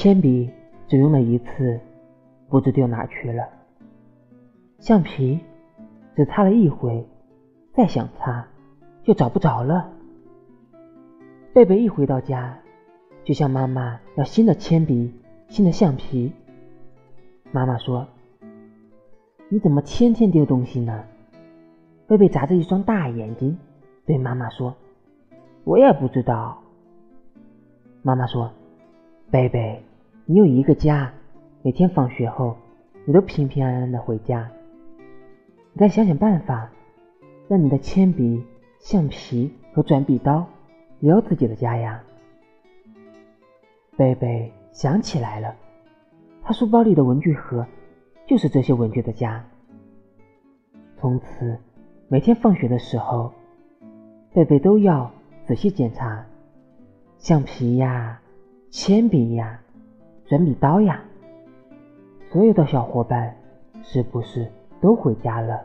铅笔只用了一次，不知丢哪去了。橡皮只擦了一回，再想擦就找不着了。贝贝一回到家，就向妈妈要新的铅笔、新的橡皮。妈妈说：“你怎么天天丢东西呢？”贝贝眨着一双大眼睛，对妈妈说：“我也不知道。”妈妈说：“贝贝，你有一个家，每天放学后，你都平平安安的回家。你再想想办法，让你的铅笔、橡皮和转笔刀。”也有自己的家呀。贝贝想起来了，他书包里的文具盒就是这些文具的家。从此，每天放学的时候，贝贝都要仔细检查橡皮呀、铅笔呀、转笔刀呀，所有的小伙伴是不是都回家了？